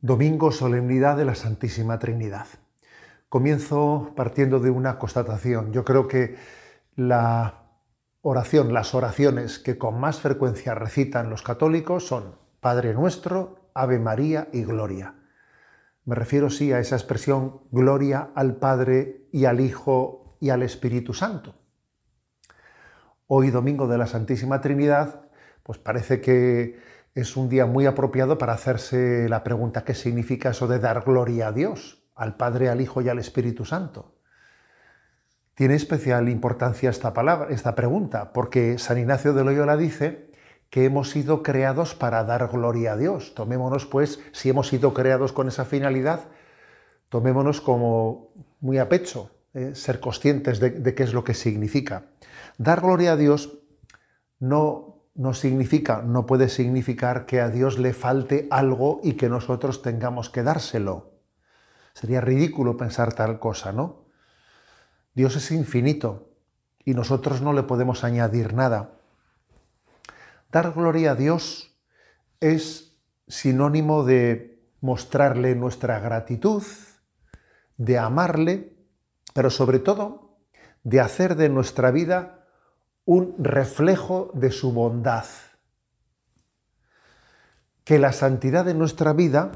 Domingo, solemnidad de la Santísima Trinidad. Comienzo partiendo de una constatación. Yo creo que la oración, las oraciones que con más frecuencia recitan los católicos son Padre nuestro, Ave María y Gloria. Me refiero sí a esa expresión Gloria al Padre y al Hijo y al Espíritu Santo. Hoy, Domingo de la Santísima Trinidad, pues parece que es un día muy apropiado para hacerse la pregunta qué significa eso de dar gloria a Dios, al Padre, al Hijo y al Espíritu Santo. Tiene especial importancia esta palabra, esta pregunta, porque San Ignacio de Loyola dice que hemos sido creados para dar gloria a Dios. Tomémonos, pues, si hemos sido creados con esa finalidad, tomémonos como muy a pecho, eh, ser conscientes de qué es lo que significa. Dar gloria a Dios no no significa, no puede significar que a Dios le falte algo y que nosotros tengamos que dárselo. Sería ridículo pensar tal cosa, ¿no? Dios es infinito y nosotros no le podemos añadir nada. Dar gloria a Dios es sinónimo de mostrarle nuestra gratitud, de amarle, pero sobre todo de hacer de nuestra vida un reflejo de su bondad. Que la santidad de nuestra vida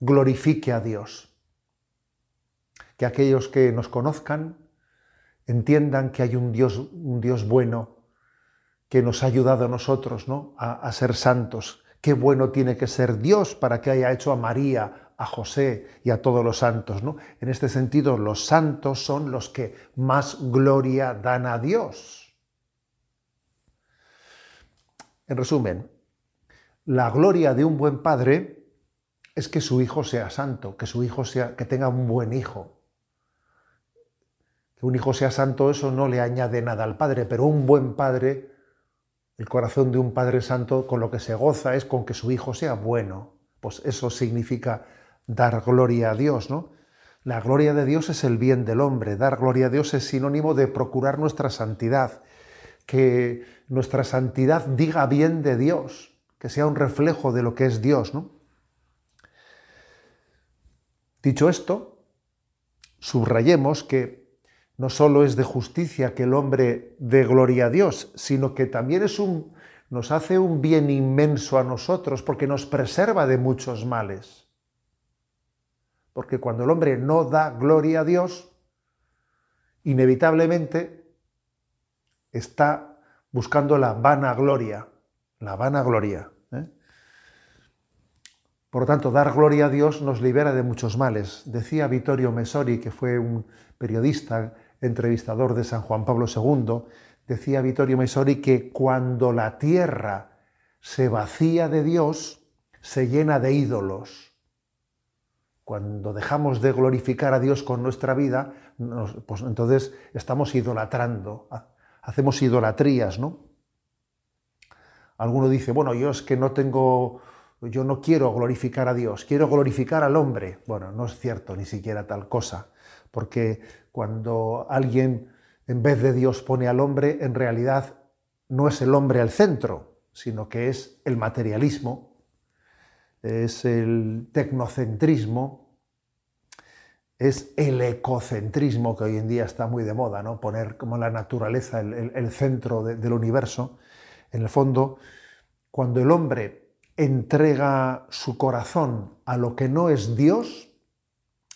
glorifique a Dios. Que aquellos que nos conozcan entiendan que hay un Dios, un Dios bueno que nos ha ayudado a nosotros ¿no? a, ser santos. Qué bueno tiene que ser Dios para que haya hecho a María, a José y a todos los santos. ¿no? En este sentido, los santos son los que más gloria dan a Dios. En resumen, la gloria de un buen padre es que su hijo sea santo, que su hijo sea, que tenga un buen hijo. Que un hijo sea santo, eso no le añade nada al padre, pero un buen padre, el corazón de un padre santo, con lo que se goza es con que su hijo sea bueno. Pues eso significa dar gloria a Dios, ¿no? La gloria de Dios es el bien del hombre. Dar gloria a Dios es sinónimo de procurar nuestra santidad que nuestra santidad diga bien de Dios, que sea un reflejo de lo que es Dios. ¿no? Dicho esto, subrayemos que no solo es de justicia que el hombre dé gloria a Dios, sino que también es un, nos hace un bien inmenso a nosotros porque nos preserva de muchos males. Porque cuando el hombre no da gloria a Dios, inevitablemente está buscando la vanagloria, la vanagloria. ¿eh? Por lo tanto, dar gloria a Dios nos libera de muchos males. Decía Vittorio Mesori, que fue un periodista, entrevistador de San Juan Pablo II, decía Vittorio Mesori que cuando la tierra se vacía de Dios, se llena de ídolos. Cuando dejamos de glorificar a Dios con nuestra vida, pues entonces estamos idolatrando hacemos idolatrías, ¿no? Alguno dice, bueno, yo es que no tengo, yo no quiero glorificar a Dios, quiero glorificar al hombre. Bueno, no es cierto ni siquiera tal cosa, porque cuando alguien en vez de Dios pone al hombre, en realidad no es el hombre al centro, sino que es el materialismo, es el tecnocentrismo, es el ecocentrismo que hoy en día está muy de moda, ¿no? poner como la naturaleza el, centro del universo. En el fondo, cuando el hombre entrega su corazón a lo que no es Dios,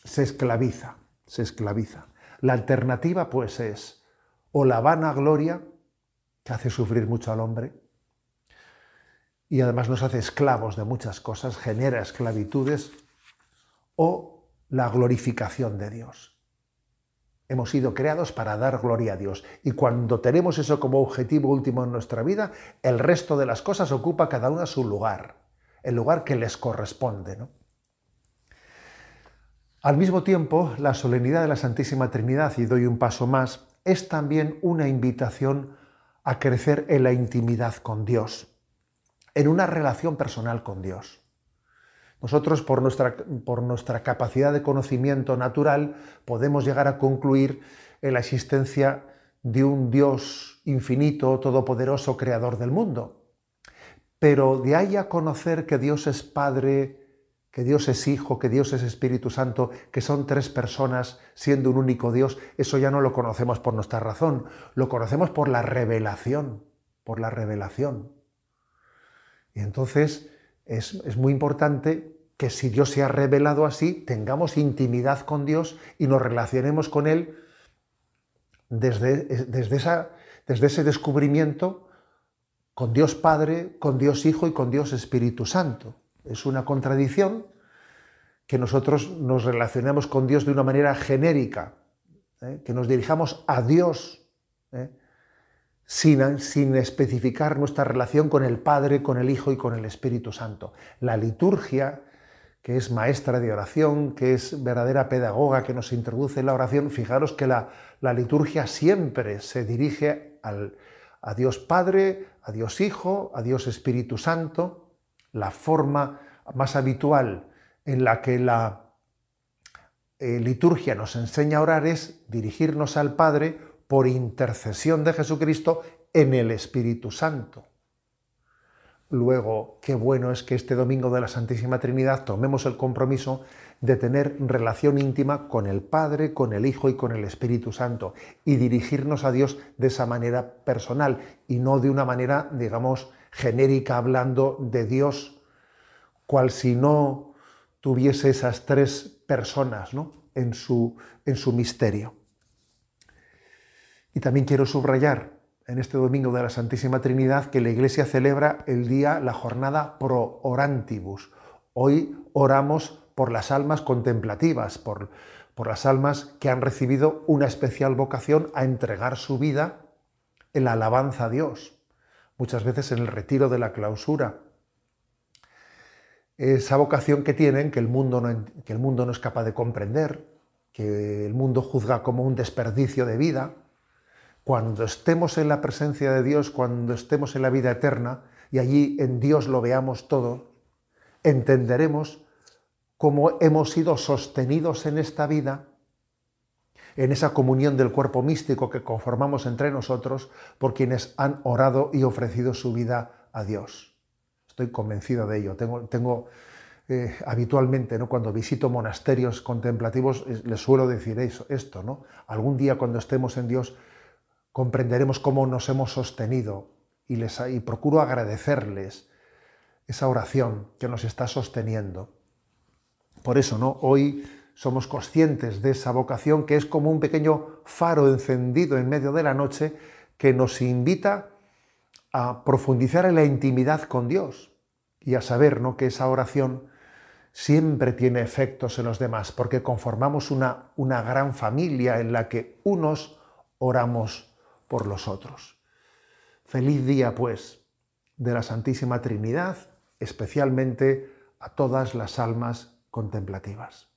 se esclaviza, se esclaviza. La alternativa pues es o la vanagloria, que hace sufrir mucho al hombre, y además nos hace esclavos de muchas cosas, genera esclavitudes, o la glorificación de Dios. Hemos sido creados para dar gloria a Dios. Y cuando tenemos eso como objetivo último en nuestra vida, el resto de las cosas ocupa cada una su lugar, el lugar que les corresponde. Al mismo tiempo, la solemnidad de la Santísima Trinidad, y doy un paso más, es también una invitación a crecer en la intimidad con Dios, en una relación personal con Dios. Nosotros, por nuestra, por nuestra capacidad de conocimiento natural, podemos llegar a concluir en la existencia de un Dios infinito, todopoderoso, creador del mundo. Pero de ahí a conocer que Dios es Padre, que Dios es Hijo, que Dios es Espíritu Santo, que son tres personas siendo un único Dios, eso ya no lo conocemos por nuestra razón, lo conocemos por la revelación, por la revelación. Y entonces es, muy importante que si Dios se ha revelado así, tengamos intimidad con Dios y nos relacionemos con Él desde, desde, esa, desde ese descubrimiento con Dios Padre, con Dios Hijo y con Dios Espíritu Santo. Es una contradicción que nosotros nos relacionemos con Dios de una manera genérica, ¿eh? que nos dirijamos a Dios ¿eh? Sin, especificar nuestra relación con el Padre, con el Hijo y con el Espíritu Santo. La liturgia, que es maestra de oración, que es verdadera pedagoga, que nos introduce en la oración, fijaros que la, la liturgia siempre se dirige al, a Dios Padre, a Dios Hijo, a Dios Espíritu Santo, la forma más habitual en la que la eh, liturgia nos enseña a orar es dirigirnos al Padre por intercesión de Jesucristo en el Espíritu Santo. Luego, qué bueno es que este domingo de la Santísima Trinidad tomemos el compromiso de tener relación íntima con el Padre, con el Hijo y con el Espíritu Santo y dirigirnos a Dios de esa manera personal y no de una manera, digamos, genérica hablando de Dios, cual si no tuviese esas tres personas ¿no? en, su, en su misterio. Y también quiero subrayar en este domingo de la Santísima Trinidad que la Iglesia celebra el día, la jornada pro orantibus. Hoy oramos por las almas contemplativas, por, por las almas que han recibido una especial vocación a entregar su vida en la alabanza a Dios muchas veces en el retiro de la clausura. Esa vocación que tienen, que el mundo que el mundo no es capaz de comprender, que el mundo juzga como un desperdicio de vida, cuando estemos en la presencia de Dios, cuando estemos en la vida eterna y allí en Dios lo veamos todo, entenderemos cómo hemos sido sostenidos en esta vida en esa comunión del cuerpo místico que conformamos entre nosotros por quienes han orado y ofrecido su vida a Dios. Estoy convencido de ello. Tengo, tengo eh, habitualmente, ¿no? cuando visito monasterios contemplativos, les suelo decir esto, ¿no? Algún día cuando estemos en Dios comprenderemos cómo nos hemos sostenido y, les, y procuro agradecerles esa oración que nos está sosteniendo. Por eso, ¿no? Hoy somos conscientes de esa vocación que es como un pequeño faro encendido en medio de la noche que nos invita a profundizar en la intimidad con Dios y a saber ¿no? que esa oración siempre tiene efectos en los demás, porque conformamos una, una gran familia en la que unos oramos por los otros. Feliz día, pues, de la Santísima Trinidad, especialmente a todas las almas contemplativas.